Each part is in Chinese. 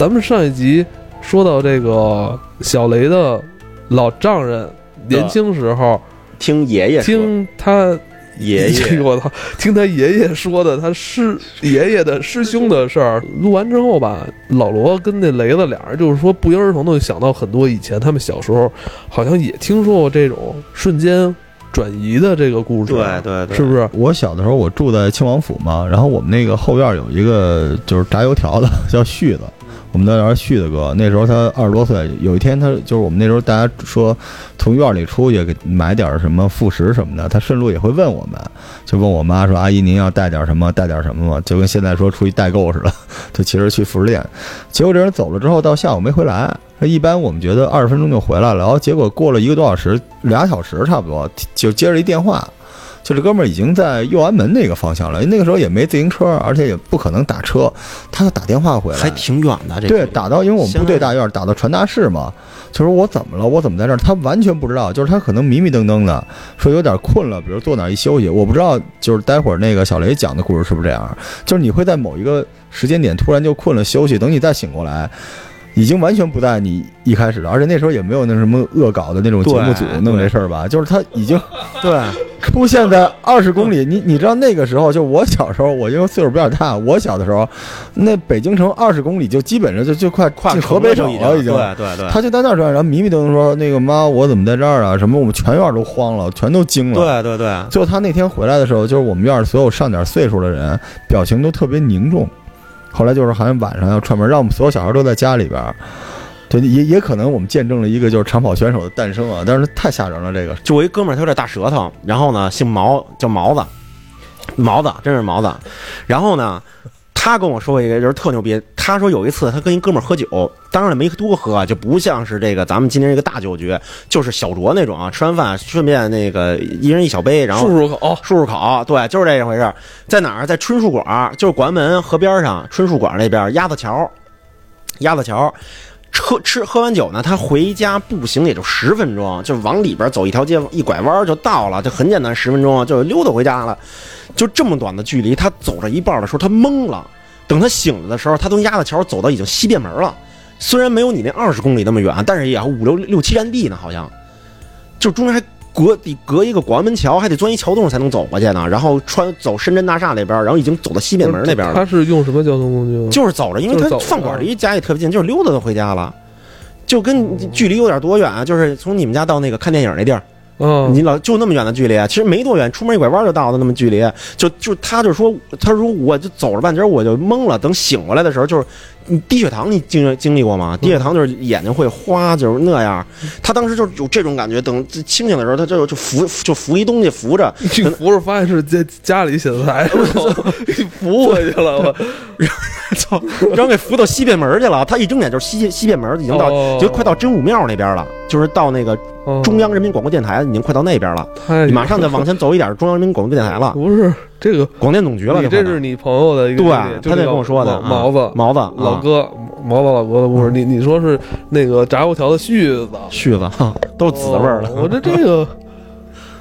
咱们上一集说到这个小雷的老丈人年轻时候听爷爷听他爷爷我操，听他爷爷说的他师爷爷的师兄的事儿。录完之后吧，老罗跟那雷子俩人就是说不约而同的想到很多以前他们小时候好像也听说过这种瞬间转移的这个故事，对对对，是不是？我小的时候我住在亲王府嘛，然后我们那个后院有一个就是炸油条的，叫旭子。我们那叫旭子哥，那时候他二十多岁。有一天，他就是我们那时候大家说从院里出去给买点什么副食什么的，他顺路也会问我们，就问我妈说：“阿姨，您要带点什么？带点什么吗？”就跟现在说出去代购似的。他其实去副食店，结果这人走了之后，到下午没回来。他一般我们觉得二十分钟就回来了，然后结果过了一个多小时，俩小时差不多，就接着一电话。就这哥们儿已经在右安门那个方向了，那个时候也没自行车，而且也不可能打车，他就打电话回来，还挺远的。这对，打到因为我们部队大院，打到传达室嘛，就说我怎么了，我怎么在这儿？他完全不知道，就是他可能迷迷瞪瞪的，说有点困了，比如坐哪儿一休息，我不知道，就是待会儿那个小雷讲的故事是不是这样？就是你会在某一个时间点突然就困了休息，等你再醒过来。已经完全不在你一开始了，而且那时候也没有那什么恶搞的那种节目组弄这事儿吧？就是他已经对出现在二十公里。你你知道那个时候，就我小时候，我因为岁数比较大，我小的时候，那北京城二十公里就基本上就就快进河北省了，已经。对对对。他就在那儿转，然后迷迷瞪瞪说：“那个妈，我怎么在这儿啊？什么？我们全院都慌了，全都惊了。”对对对。最后他那天回来的时候，就是我们院所有上点岁数的人，表情都特别凝重。后来就是好像晚上要串门，让我们所有小孩都在家里边儿。对，也也可能我们见证了一个就是长跑选手的诞生啊！但是太吓人了，这个。就我一哥们儿，他有点大舌头，然后呢，姓毛，叫毛子，毛子，真是毛子。然后呢。他跟我说过一个，就是特牛逼。他说有一次他跟一哥们儿喝酒，当然了没多喝，就不像是这个咱们今天这个大酒局，就是小酌那种啊。吃完饭顺便那个一人一小杯，然后漱漱口，漱漱口。对，就是这一回事。在哪儿？在春树馆，就是广安门河边上春树馆那边鸭子桥。鸭子桥，喝吃喝完酒呢，他回家步行也就十分钟，就往里边走一条街，一拐弯就到了，就很简单，十分钟就溜达回家了。就这么短的距离，他走着一半的时候，他懵了。等他醒了的时候，他从鸭子桥走到已经西便门了。虽然没有你那二十公里那么远，但是也要五六六七站地呢，好像。就中间还隔得隔一个广安门桥，还得钻一桥洞才能走过去呢。然后穿走深圳大厦那边，然后已经走到西便门那边了。他是用什么交通工具？就是走着，因为他饭馆离家也特别近，就是溜达就回家了。就跟距离有点多远啊？就是从你们家到那个看电影那地儿。嗯，你老就那么远的距离啊？其实没多远，出门一拐弯就到的那么距离。就就他就说，他说我就走了半截我就懵了。等醒过来的时候，就是你低血糖，你经经历过吗？低血糖就是眼睛会花，就是那样。他当时就是有这种感觉。等清醒的时候，他就就扶就扶一东西扶着，扶着发现是在家里写字台，扶回去了。我 操！然后给扶到西便门去了。他一睁眼就是西西便门，已经到就快到真武庙那边了，就是到那个。中央人民广播电台已经快到那边了，你马上再往前走一点，中央人民广播电台了。不是这个广电总局了，这是你朋友的一个，对，他那跟我说的毛子毛子老哥，毛子老哥的故事。你你说是那个炸油条的絮子，絮子都是紫味儿的。我这这个，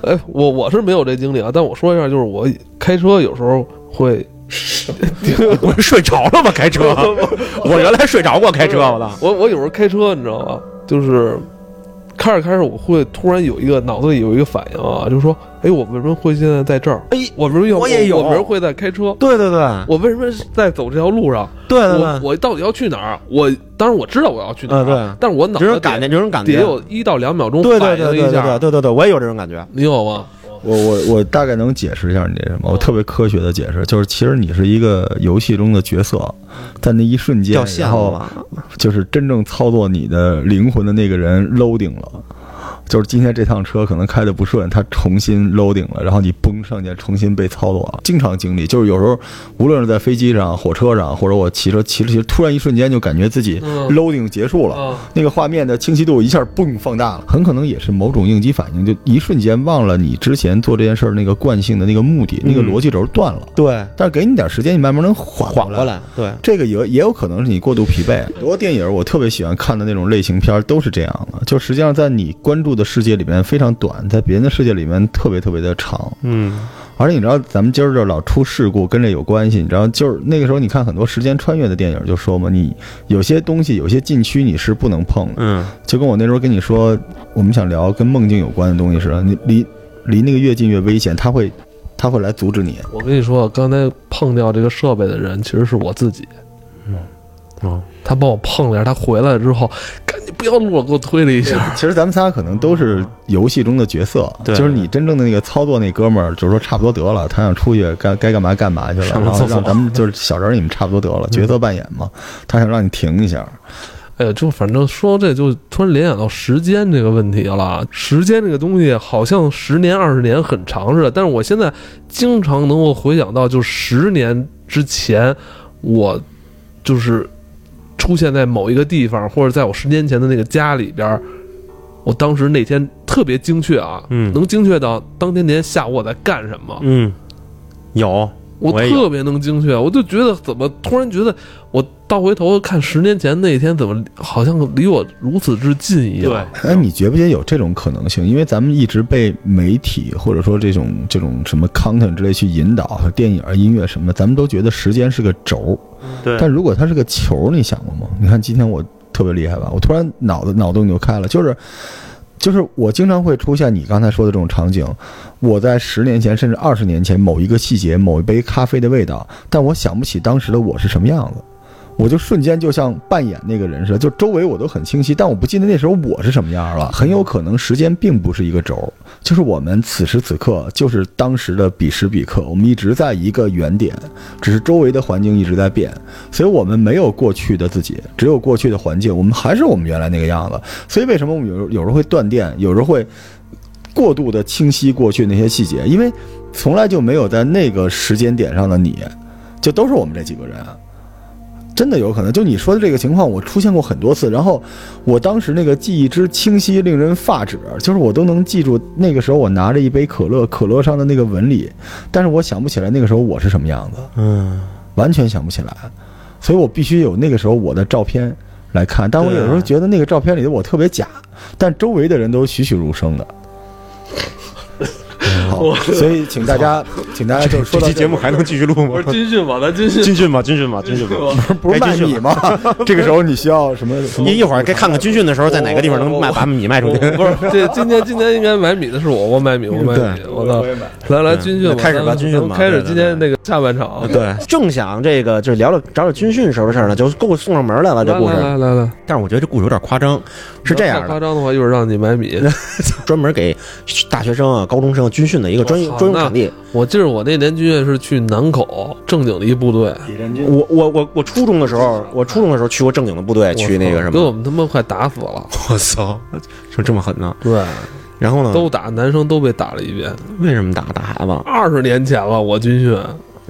哎，我我是没有这经历啊，但我说一下，就是我开车有时候会，我 睡着了吗？开车，我原来睡着过开车，我操！我我有时候开车，你知道吗？就是。开着开着，我会突然有一个脑子里有一个反应啊，就是说，哎，我为什么会现在在这儿？哎，我为什么要？我也有，我为什么会在开车？对对对，我为什么在走这条路上？对对对，我到底要去哪儿？我当然我知道我要去哪儿，对，但是我脑子感觉这种感觉得有一到两秒钟反应一下，对对对，我也有这种感觉，你有吗？我我我大概能解释一下你这什么？我特别科学的解释，就是其实你是一个游戏中的角色，在那一瞬间，然后就是真正操作你的灵魂的那个人 loading 了。就是今天这趟车可能开的不顺，它重新 loading 了，然后你嘣上去重新被操作了。经常经历，就是有时候无论是在飞机上、火车上，或者我骑车骑着骑着，突然一瞬间就感觉自己 loading 结束了，那个画面的清晰度一下嘣放大了，很可能也是某种应激反应，就一瞬间忘了你之前做这件事儿那个惯性的那个目的，那个逻辑轴断了。对，但是给你点时间，你慢慢能缓缓过来。对，这个也也有可能是你过度疲惫。很多电影我特别喜欢看的那种类型片都是这样的，就实际上在你关注的。世界里面非常短，在别人的世界里面特别特别的长。嗯而且你知道，咱们今儿这老出事故跟这有关系。你知道，就是那个时候，你看很多时间穿越的电影就说嘛，你有些东西，有些禁区你是不能碰的。嗯就跟我那时候跟你说，我们想聊跟梦境有关的东西似的，你离离那个越近越危险，他会他会来阻止你。我跟你说，刚才碰掉这个设备的人其实是我自己。哦，他帮我碰了一下，他回来之后，赶紧不要录了，给我推了一下。其实咱们仨可能都是游戏中的角色，对就是你真正的那个操作那哥们儿，就是说差不多得了，他想出去该该干嘛干嘛去了，然后让咱们就是小人儿你们差不多得了，角色扮演嘛，他想让你停一下。哎呀，就反正说这就突然联想到时间这个问题了。时间这个东西好像十年二十年很长似的，但是我现在经常能够回想到，就十年之前，我就是出现在某一个地方，或者在我十年前的那个家里边。我当时那天特别精确啊，嗯。能精确到当天那天下午我在干什么，嗯，有我特别能精确，我就觉得怎么突然觉得我倒回头看十年前那一天，怎么好像离我如此之近一样？对哎，你觉不觉得有这种可能性？因为咱们一直被媒体或者说这种这种什么 content 之类去引导，电影、音乐什么的，咱们都觉得时间是个轴。对但如果它是个球，你想过吗？你看今天我特别厉害吧？我突然脑子脑洞就开了，就是就是我经常会出现你刚才说的这种场景。我在十年前甚至二十年前某一个细节、某一杯咖啡的味道，但我想不起当时的我是什么样子。我就瞬间就像扮演那个人似的，就周围我都很清晰，但我不记得那时候我是什么样了。很有可能时间并不是一个轴，就是我们此时此刻就是当时的彼时彼刻，我们一直在一个原点，只是周围的环境一直在变，所以我们没有过去的自己，只有过去的环境，我们还是我们原来那个样子。所以为什么我们有时有时候会断电，有时候会过度的清晰过去那些细节，因为从来就没有在那个时间点上的你，就都是我们这几个人。真的有可能，就你说的这个情况，我出现过很多次。然后我当时那个记忆之清晰，令人发指，就是我都能记住那个时候我拿着一杯可乐，可乐上的那个纹理，但是我想不起来那个时候我是什么样子，嗯完全想不起来。所以我必须有那个时候我的照片来看。但我有时候觉得那个照片里的我特别假，但周围的人都栩栩如生的。好，所以请大家，请大家就说这这期节目还能继续录吗我？是军训吗，咱军训。军训吧，军训吧，军训吧。不是卖米吗？这个时候你需要什么你一一会儿该看看军训的时候在哪个地方能卖把米卖出去。不是，这今天今天应该买米的是我，我买米，我买米，我操！来来军训，开始吧军训吧开始今天那个下半场。对，正想这个就是聊聊找找军训时候的事儿呢，就给我送上门来了这故事。来来来，但是我觉得这故事有点夸张，是这样的，夸张的话，一会儿让你买米。专门给大学生啊、高中生军训的一个专业专用场地。我记得我那年军训是去南口正经的一部队，我我我我初中的时候，我初中的时候去过正经的部队，去那个什么。给我们他妈快打死了。我操，就这么狠呢？对，然后呢？都打，男生都被打了一遍。为什么打打孩子？二十年前了，我军训。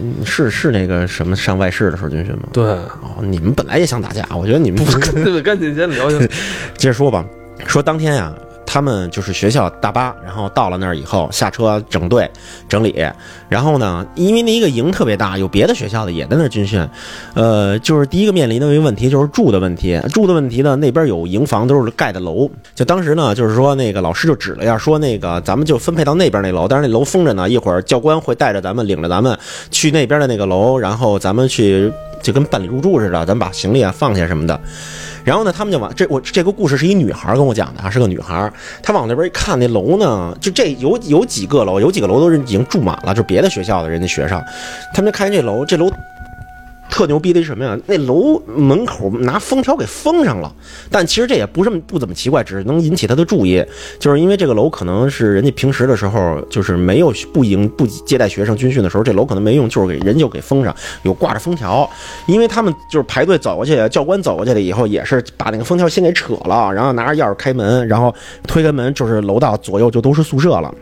嗯是是那个什么上外事的时候军训吗？对，哦，你们本来也想打架，我觉得你们对，赶紧先聊一下。接着说吧，说当天呀、他们就是学校大巴，然后到了那儿以后下车整队整理，然后呢，因为那一个营特别大，有别的学校的也在那儿军训，呃，就是第一个面临的一个问题就是住的问题，住的问题呢，那边有营房都是盖的楼，就当时呢，就是说那个老师就指了一下，说那个咱们就分配到那边那楼，但是那楼封着呢，一会儿教官会带着咱们领着咱们去那边的那个楼，然后咱们去就跟办理入住似的，咱们把行李啊放下什么的。然后呢，他们就往这我这个故事是一女孩跟我讲的啊，是个女孩。她往那边一看，那楼呢，就这有有几个楼，有几个楼都是已经住满了，就是别的学校的人家学生。他们就看见这楼，这楼特牛逼的是什么呀？那楼门口拿封条给封上了，但其实这也不这么不怎么奇怪，只是能引起他的注意，就是因为这个楼可能是人家平时的时候就是没有不迎不接待学生军训的时候，这楼可能没用，就是给人就给封上，有挂着封条，因为他们就是排队走过去，教官走过去了以后，也是把那个封条先给扯了，然后拿着钥匙开门，然后推开门，就是楼道左右就都是宿舍了。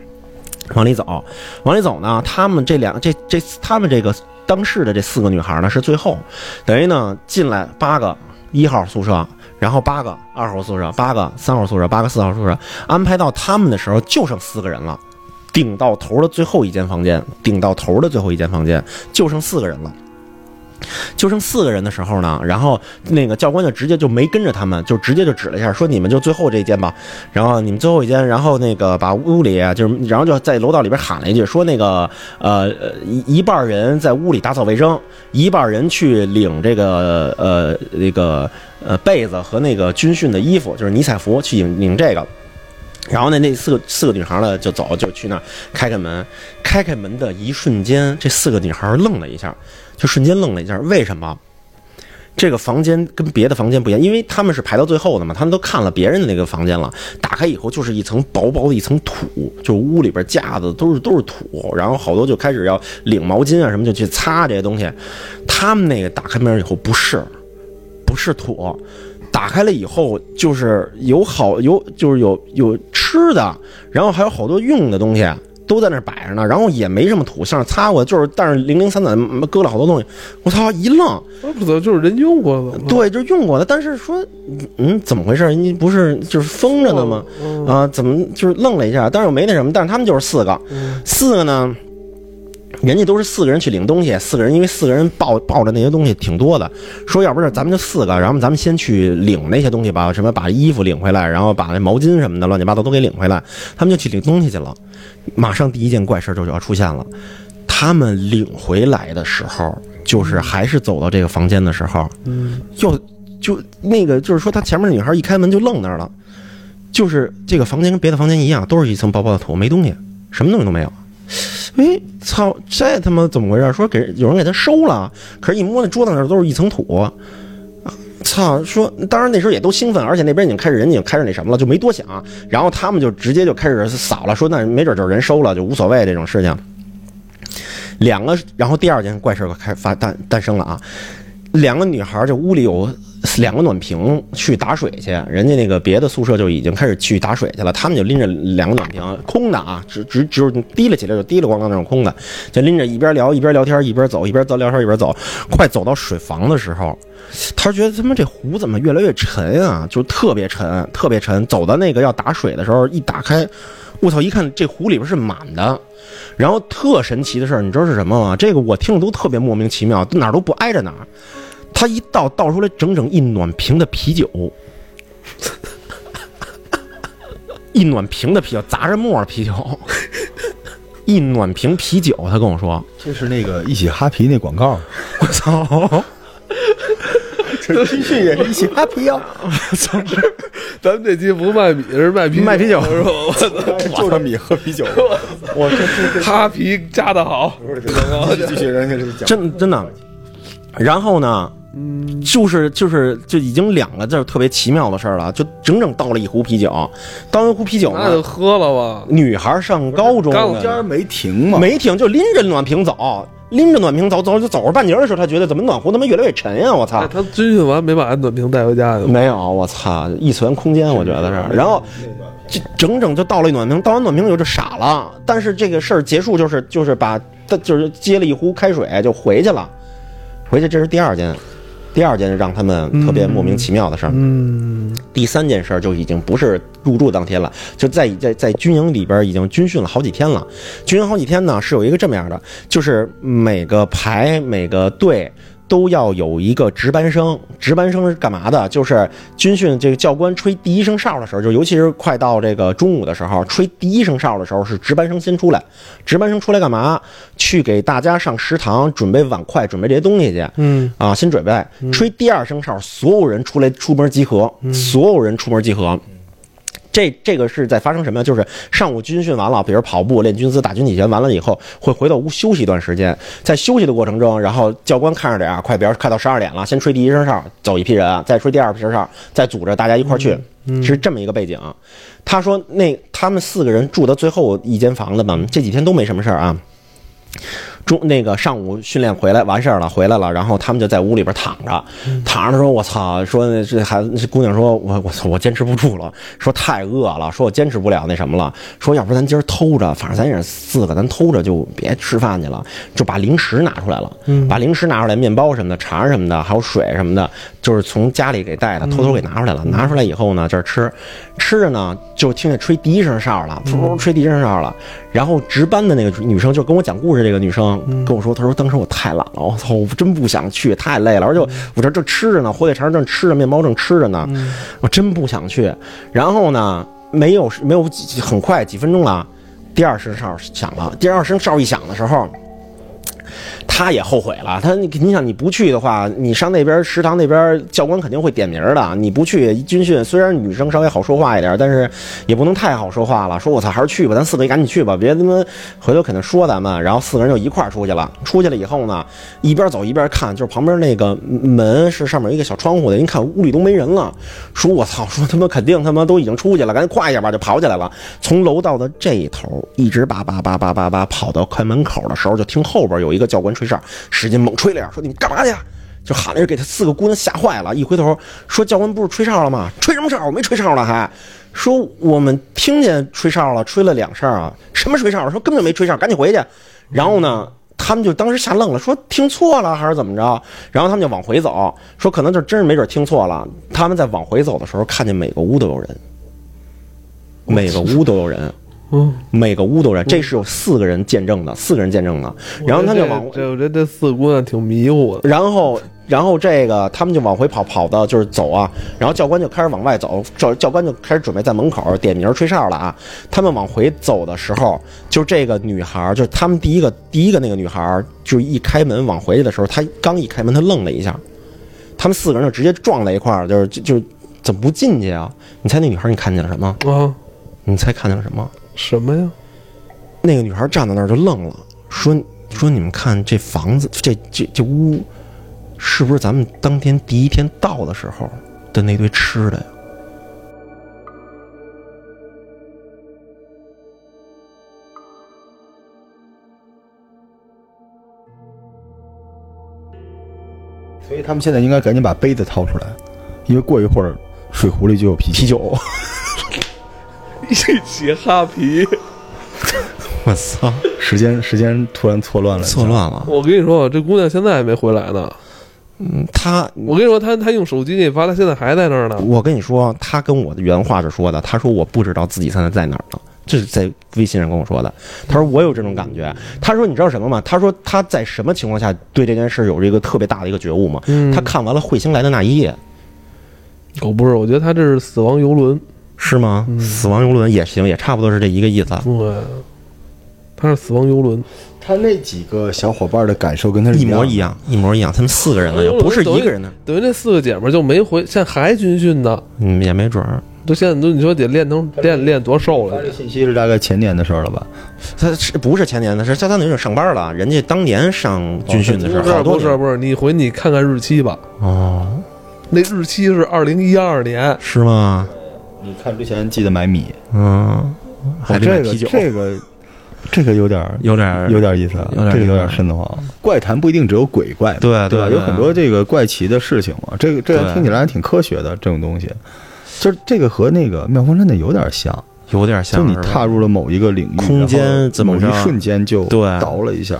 往里走，往里走呢，他们这两这这他们这个当事的这四个女孩呢是最后，等于呢进来八个一号宿舍，然后八个二号宿舍，八个三号宿舍，八个四号宿舍，安排到他们的时候就剩四个人了。顶到头的最后一间房间，顶到头的最后一间房间就剩四个人了。就剩四个人的时候呢，然后那个教官就直接就没跟着他们，就直接就指了一下，说你们就最后这间吧。然后你们最后一间，然后那个把屋里就是，然后就在楼道里边喊了一句，说那个呃一一半人在屋里打扫卫生，一半人去领这个呃那个呃被子和那个军训的衣服，就是尼彩服去领领这个。然后呢，那四个四个女孩呢就走，就去那开开门，开开门的一瞬间，这四个女孩愣了一下，就瞬间愣了一下。为什么？这个房间跟别的房间不一样，因为他们是排到最后的嘛，他们都看了别人的那个房间了。打开以后就是一层薄薄的一层土，就屋里边架子都是都是土，然后好多就开始要领毛巾啊什么就去擦这些东西。他们那个打开门以后不是，不是土，打开了以后就是有好有就是有有吃的，然后还有好多用的东西。都在那儿摆着呢，然后也没什么土，像是擦过，就是但是零零散散地搁了好多东西。我操，一愣，那不得就是人用过的吗？对，就用过的，但是说，嗯，怎么回事？你不是就是封着的吗？嗯啊，怎么就是愣了一下？但是又没那什么，但是他们就是四个，嗯四个呢，人家都是四个人去领东西，四个人因为四个人抱抱着那些东西挺多的，说要不是咱们就四个，然后咱们先去领那些东西吧，什么把衣服领回来，然后把那毛巾什么的乱七八糟都给领回来，他们就去领东西去了。马上第一件怪事就要出现了，他们领回来的时候，就是还是走到这个房间的时候，嗯，又就那个就是说，他前面的女孩一开门就愣那儿了，就是这个房间跟别的房间一样，都是一层薄薄的土，没东西，什么东西都没有。哎，操，这他妈怎么回事？说给有人给他收了，可是一摸那桌子上都是一层土。操！说，当然那时候也都兴奋，而且那边已经开始人已经开始那什么了，就没多想。然后他们就直接就开始扫了，说那没准就是人收了，就无所谓这种事情。两个，然后第二件怪事儿开发诞诞生了啊！两个女孩儿，这屋里有两个暖瓶去打水去，人家那个别的宿舍就已经开始去打水去了，他们就拎着两个暖瓶，空的啊，只只只有提了起来就提了咣当那种空的，就拎着一边聊一边聊天，一边走一边走聊天一边走，快走到水房的时候，他觉得他妈这壶怎么越来越沉啊，就特别沉，特别沉。走到那个要打水的时候，一打开，我操，一看这壶里边是满的。然后特神奇的事儿，你知道是什么吗？这个我听着都特别莫名其妙，哪儿都不挨着哪儿。他一倒倒出来整整一暖瓶的啤酒，一暖瓶的啤酒，砸着沫儿啤酒，一暖瓶啤酒。他跟我说这是那个一起哈啤那广告，：“我操，这军训也是一起哈皮啊，咱们这期不卖米，是卖啤卖啤酒是吧？我操，就着米喝啤酒。我这哈啤加的好，继续人家这讲，真真的。”然后呢，嗯，就是就是就已经两个字特别奇妙的事儿了，就整整倒了一壶啤酒，倒一壶啤酒那就，喝了吧。女孩上高中干了呢家没停嘛，没停，就拎着暖瓶走，拎着暖瓶走，走就走着半截儿的时候，他觉得怎么暖壶他妈越来越沉呀！我操哎，！他军训完没把暖瓶带回家去？没有，我操，异次元空间，我觉得是。然后这整整就倒了一暖瓶，倒完暖瓶以后就傻了。但是这个事儿结束就是就是把就是接了一壶开水就回去了，回去这是第二件，第二件让他们特别莫名其妙的事儿。嗯，第三件事儿就已经不是入住当天了，就在在在军营里边已经军训了好几天了。军营好几天呢，是有一个这么样的，就是每个排每个队。都要有一个值班生，值班生是干嘛的？就是军训这个教官吹第一声哨的时候，就尤其是快到这个中午的时候，吹第一声哨的时候是值班生先出来。值班生出来干嘛？去给大家上食堂准备碗筷，准备这些东西去。嗯啊，先准备吹第二声哨，所有人出来出门集合，所有人出门集合。这这个是在发生什么呀？就是上午军训完了，比如跑步、练军姿、打军体拳完了以后，会回到屋休息一段时间。在休息的过程中，然后教官看着点啊，快，比如快到十二点了，先吹第一声哨，走一批人，再吹第二声哨，再组织大家一块儿去，是这么一个背景。他说那他们四个人住的最后一间房子嘛，这几天都没什么事儿啊。中那个上午训练回来完事儿了，回来了，然后他们就在屋里边躺着，躺着说：“我操！”说这孩子这姑娘说：“我我操！我坚持不住了，说太饿了，说我坚持不了那什么了，说要不咱今儿偷着，反正咱也是四个，咱偷着就别吃饭去了，就把零食拿出来了，把零食拿出来，面包什么的，肠什么的，还有水什么的，就是从家里给带的，偷偷给拿出来了。拿出来以后呢，这儿吃，吃着呢，就听见吹第一声哨了，噗吹第一声哨了。然后值班的那个女生就跟我讲故事，这个女生跟我说，他说当时我太懒了，我操，我真不想去，太累了，而且我这正吃着呢，火腿肠正吃着，面包正吃着呢，我真不想去。然后呢，没有没有几很快几分钟了，第二声哨响了，第二声哨一响的时候。他也后悔了，他你想你不去的话，你上那边食堂那边教官肯定会点名的。你不去军训，虽然女生稍微好说话一点，但是也不能太好说话了。说我操，还是去吧，咱四个赶紧去吧，别他妈回头肯定说咱们。然后四个人就一块出去了。出去了以后呢，一边走一边看，就是旁边那个门是上面一个小窗户的，一看屋里都没人了。说我操，说他妈肯定他妈都已经出去了，赶紧快一下吧，就跑起来了。从楼道的这一头一直叭叭叭叭叭叭跑到快门口的时候，就听后边有一个教官。吹哨，使劲猛吹了下，说：“你们干嘛去？”就喊了给他四个姑娘吓坏了。一回头说：“教官不是吹哨了吗？吹什么哨？我没吹哨了，还说我们听见吹哨了，吹了两声啊。什么吹哨？说根本没吹哨，赶紧回去。然后呢，他们就当时吓愣了，说听错了还是怎么着？然后他们就往回走，说可能就真是没准听错了。他们在往回走的时候，看见每个屋都有人，每个屋都有人。”嗯，每个屋都人，这是有四个人见证的，四个人见证的。然后他就往这，我觉得这四姑娘挺迷糊的。然后，然后这个他们就往回跑，跑到就是走啊。然后教官就开始往外走，教教官就开始准备在门口点名吹哨了啊。他们往回走的时候，就这个女孩，就是他们第一个第一个那个女孩，就一开门往回去的时候，她刚一开门，她愣了一下。他们四个人就直接撞在一块儿，就是就怎么不进去啊？你猜那女孩你看见了什么啊？你猜看见了什么？什么呀？那个女孩站在那儿就愣了，说：“说你们看这房子，这这这屋，是不是咱们当天第一天到的时候的那堆吃的呀？”所以他们现在应该赶紧把杯子掏出来，因为过一会儿水壶里就有啤啤酒。一起哈皮，我操！时间时间突然错乱了，错乱了。我跟你说，这姑娘现在还没回来呢。嗯，她，我跟你说，她她用手机给你发，她现在还在那儿呢。我跟你说，她跟我的原话是说的，她说我不知道自己现在在哪儿呢，这是在微信上跟我说的。她说我有这种感觉。她说你知道什么吗？她说她在什么情况下对这件事有这个特别大的一个觉悟吗？她看完了彗星来的那一夜。哦，不是，我觉得她这是死亡游轮。是吗？死亡游轮也行，也差不多是这一个意思。对，他是死亡游轮。他那几个小伙伴的感受跟他一模一样，一模一样。他们四个人呢，不是一个人呢。等于那四个姐们就没回，现在还军训呢。嗯，也没准儿。都现在都你说得练成练练多瘦了？这信息是大概前年的事儿了吧？他是不是前年的事？相当于是上班了。人家当年上军训的时候，不是不是，你回你看看日期吧。哦，那日期是二零一二年，是吗？你看之前记得买米，嗯，还这个这 个这个有点有点有点意思，这个有点瘆得慌。怪谈不一定只有鬼怪，对对吧？有很多这个怪奇的事情嘛。这个这个听起来还挺科学的，这种东西，就是这个和那个妙峰山的有点像，有点像。就你踏入了某一个领域，空间某一瞬间就倒了一下。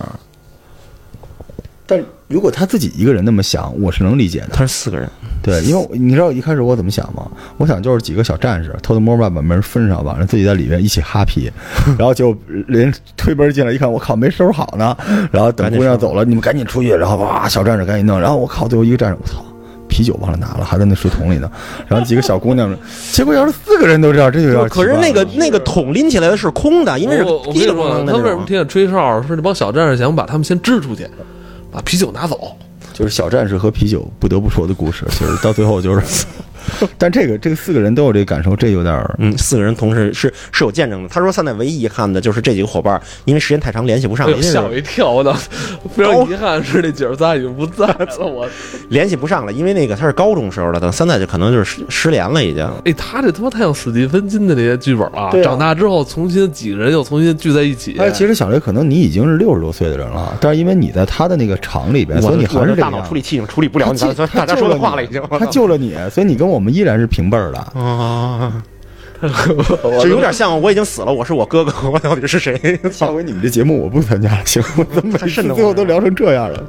但如果他自己一个人那么想，我是能理解的。他是四个人。对，因为你知道一开始我怎么想吗？我想就是几个小战士偷偷摸摸把门封上，晚上自己在里面一起哈皮，然后就连推门进来一看，我靠，没收拾好呢。然后等姑娘走了，你们赶紧出去，然后哇，小战士赶紧弄。然后我靠，最后一个战士，我操，啤酒忘了拿了，还在那水桶里呢。然后几个小姑娘，结果要是四个人都这样，这就要可是那个那个桶拎起来的是空的，因为是滴了咣当的。他为什么听见吹哨？是那帮小战士想把他们先支出去，把啤酒拿走。就是小战士和啤酒不得不说的故事，就是到最后就是。但这个这个四个人都有这个感受，这有点儿嗯，四个人同时是是有见证的。他说现在唯一遗憾的就是这几个伙伴，因为时间太长联系不上。吓我一跳！我操，非常遗憾是那姐儿仨已经不在了，我 联系不上了，因为那个他是高中时候的，等现在就可能就是失失联了已经。哎，他这他妈太像史蒂芬金的那些剧本啊！长大之后重新几个人又重新聚在一起。哎，其实小雷可能你已经是六十多岁的人了，但是因为你在他的那个厂里边，所以你还是大脑处理器已经处理不了你大家说的话了已经。他救了你，所以你跟我们依然是平辈儿的啊，就有点像我已经死了，我是我哥哥，我到底是谁？下回你们这节目我不参加了，行？我怎么最后都聊成这样了？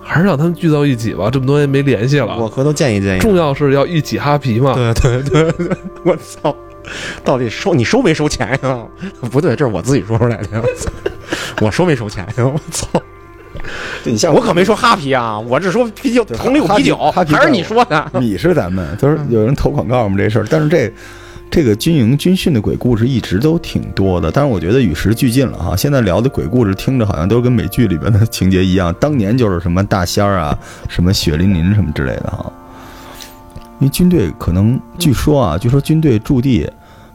还是让他们聚到一起吧，这么多年没联系了我了。回头建议建议。重要是要一起哈皮嘛。对对对对，我操！到底收你收没收钱呀？不对，这是我自己说出来的。我操！我收没收钱呀？我操！你像我可没说哈啤啊，我只说啤酒，同里有啤酒，还是你说的？你是咱们，就是有人投广告嘛这事儿，但是这这个军营军训的鬼故事一直都挺多的，但是我觉得与时俱进了哈。现在聊的鬼故事听着好像都跟美剧里边的情节一样，当年就是什么大仙儿啊，什么血淋淋什么之类的哈。因为军队可能据说啊，据说军队驻地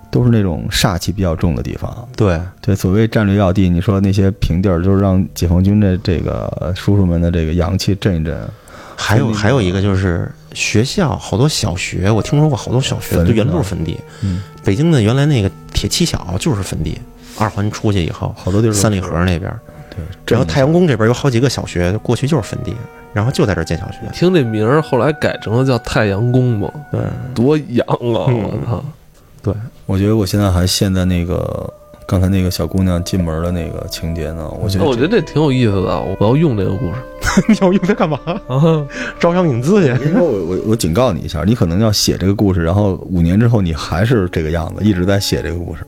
都是那种煞气比较重的地方，对，对，所谓战略要地，你说那些平地儿，就是让解放军的这个叔叔们的这个阳气震一震。还有还有一个就是学校，好多小学，我听说过好多小学坟就原来都是坟地。嗯，北京的原来那个铁七小就是坟地，二环出去以后，好多地儿三里河那边，对，然后太阳宫这边有好几个小学，过去就是坟地，然后就在这儿建小学。听这名儿，后来改成了叫太阳宫嘛，对，多洋啊！嗯。我操，我觉得我现在还陷在那个刚才那个小姑娘进门的那个情节呢。我觉得我觉得这挺有意思的，我要用这个故事 你要用它干嘛？啊。招商引资去？因为我我我警告你一下，你可能要写这个故事，然后五年之后你还是这个样子，一直在写这个故事，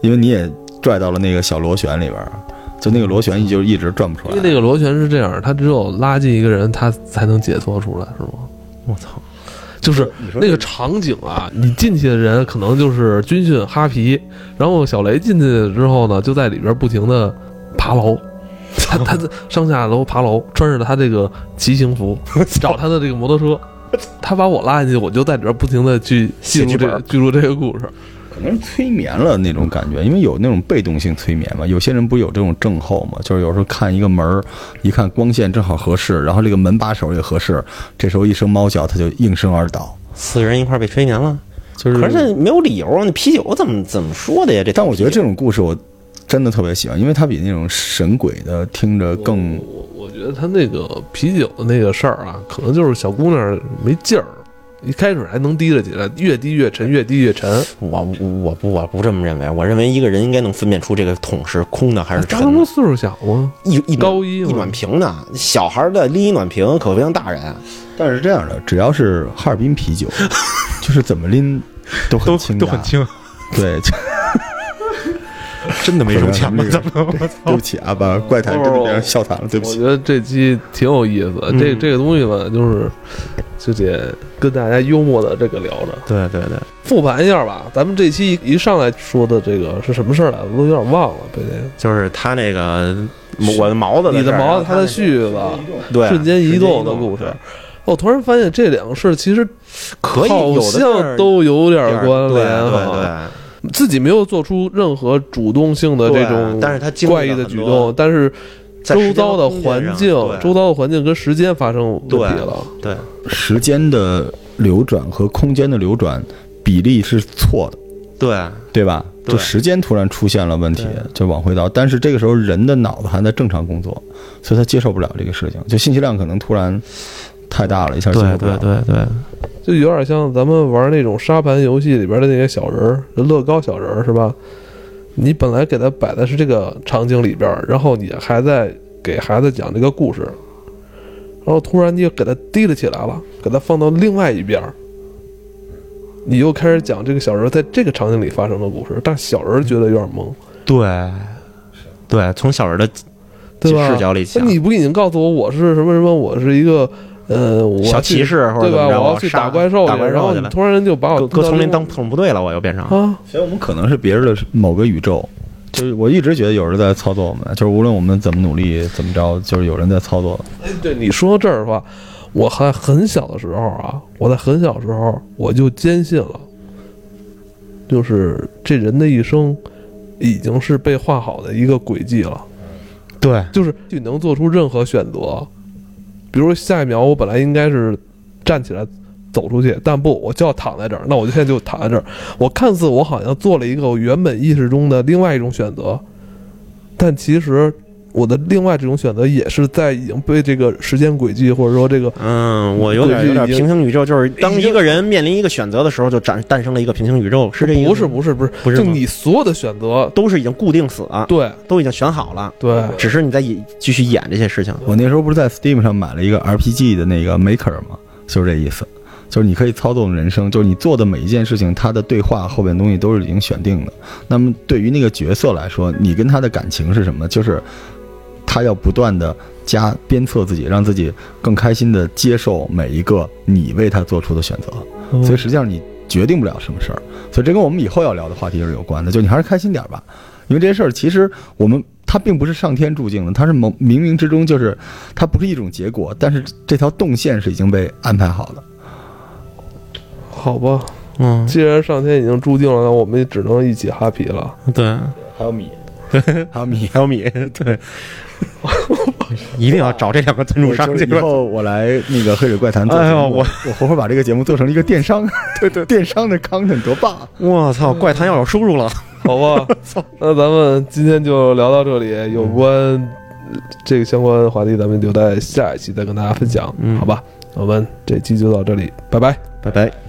因为你也拽到了那个小螺旋里边儿，就那个螺旋就一直转不出来。因为那个螺旋是这样，它只有拉近一个人，它才能解脱出来，是吗？我操！就是那个场景啊，你进去的人可能就是军训哈皮，然后小雷进去之后呢，就在里边不停的爬楼，他他 上下楼爬楼，穿着他这个骑行服，找他的这个摩托车，他把我拉进去，我就在里边不停的去记录这写剧本记录这个故事。可能是催眠了那种感觉，因为有那种被动性催眠嘛。有些人不是有这种症候嘛，就是有时候看一个门儿，一看光线正好合适，然后这个门把手也合适，这时候一声猫叫，他就应声而倒。四个人一块儿被催眠了，就是，可是没有理由啊！那啤酒怎么怎么说的呀？这但我觉得这种故事我真的特别喜欢，因为它比那种神鬼的听着更我我觉得他那个啤酒的那个事儿啊，可能就是小姑娘没劲儿，一开始还能提了起来，越滴越沉，越滴越沉。我我不我不这么认为，我认为一个人应该能分辨出这个桶是空的还是沉的。张他岁数小吗？一一高一一暖瓶呢，小孩的拎一暖瓶可不像大人，但是这样的，只要是哈尔滨啤酒，就是怎么拎都很轻，轻，对，真的没收钱 吗？这个对不起啊，把怪谈真的变成笑谈了，对不起。我觉得这期挺有意思这这个东西吧，就是就得跟大家幽默的这个聊着，对对对，复盘一下吧。咱们这期一上来说的这个是什么事儿来着？我都有点忘了。对对，就是他那个我的毛子你的毛子，他的絮子，对瞬间移动的故事。我突然发现这两个事儿其实可以好有的像都有点关联对。对，自己没有做出任何主动性的这种但是他怪异的举动，但是周遭的环境、周遭的环境跟时间发生问题了。对时间的流转和空间的流转比例是错的，对对吧？就时间突然出现了问题，就往回倒。但是这个时候人的脑子还在正常工作，所以他接受不了这个事情，就信息量可能突然太大了，一下接受不了。对对，就有点像咱们玩那种沙盘游戏里边的那些小人儿，乐高小人儿是吧？你本来给他摆的是这个场景里边，然后你还在给孩子讲这个故事，然后突然你又给他提了起来了，给他放到另外一边，你又开始讲这个小人在这个场景里发生的故事，但小人觉得有点懵，对对，从小人的对吧？视角里那想，你不已经告诉我我是什么什么，我是一个呃，我小骑士或者对吧？怎么着我要去打怪兽去，打怪兽去了然后你突然就把我搁搁丛林当啊特种部队了，我又变成。所以我们可能是别人的某个宇宙。就是我一直觉得有人在操作我们，就是无论我们怎么努力怎么着，就是有人在操作。哎，对你说到这儿的话，我还很小的时候啊，我在很小的时候我就坚信了，就是这人的一生已经是被画好的一个轨迹了，对就是你能做出任何选择，比如下一秒我本来应该是站起来走出去，但不，我就要躺在这儿，那我就现在就躺在这儿。我看似我好像做了一个我原本意识中的另外一种选择，但其实我的另外这种选择也是在已经被这个时间轨迹或者说这个嗯，我有点有点平行宇宙，就是当一个人面临一个选择的时候，就诞诞生了一个平行宇宙，是这意思吗？不是不是不是不是就你所有的选择，都是已经固定死了，对都已经选好了，对，只是你在演继续演这些事情。我那时候不是在 Steam 上买了一个 RPG 的那个 Maker 吗？就是这意思，就是你可以操纵人生，就是你做的每一件事情，它的对话后边东西都是已经选定的。那么对于那个角色来说，你跟他的感情是什么？就是他要不断的加鞭策自己，让自己更开心的接受每一个你为他做出的选择。所以实际上你决定不了什么事儿，所以这跟我们以后要聊的话题是有关的。就你还是开心点儿吧，因为这些事儿其实我们它并不是上天注定的，它是冥冥冥之中就是它不是一种结果，但是这条动线是已经被安排好的。好吧，嗯，既然上天已经注定了，那我们也只能一起哈皮了。对，还有米，还有米。还有米，对，一定要找这两个赞助商就是以。后我来那个黑水怪谈做节目，哎呦我我活活把这个节目做成了一个电商，对对，电商的 content 多棒！啊我操，怪谈要有收入了。好吧，那咱们今天就聊到这里，有关呃这个相关话题，咱们留在下一期再跟大家分享，嗯好吧？我们这期就到这里，拜拜。拜拜。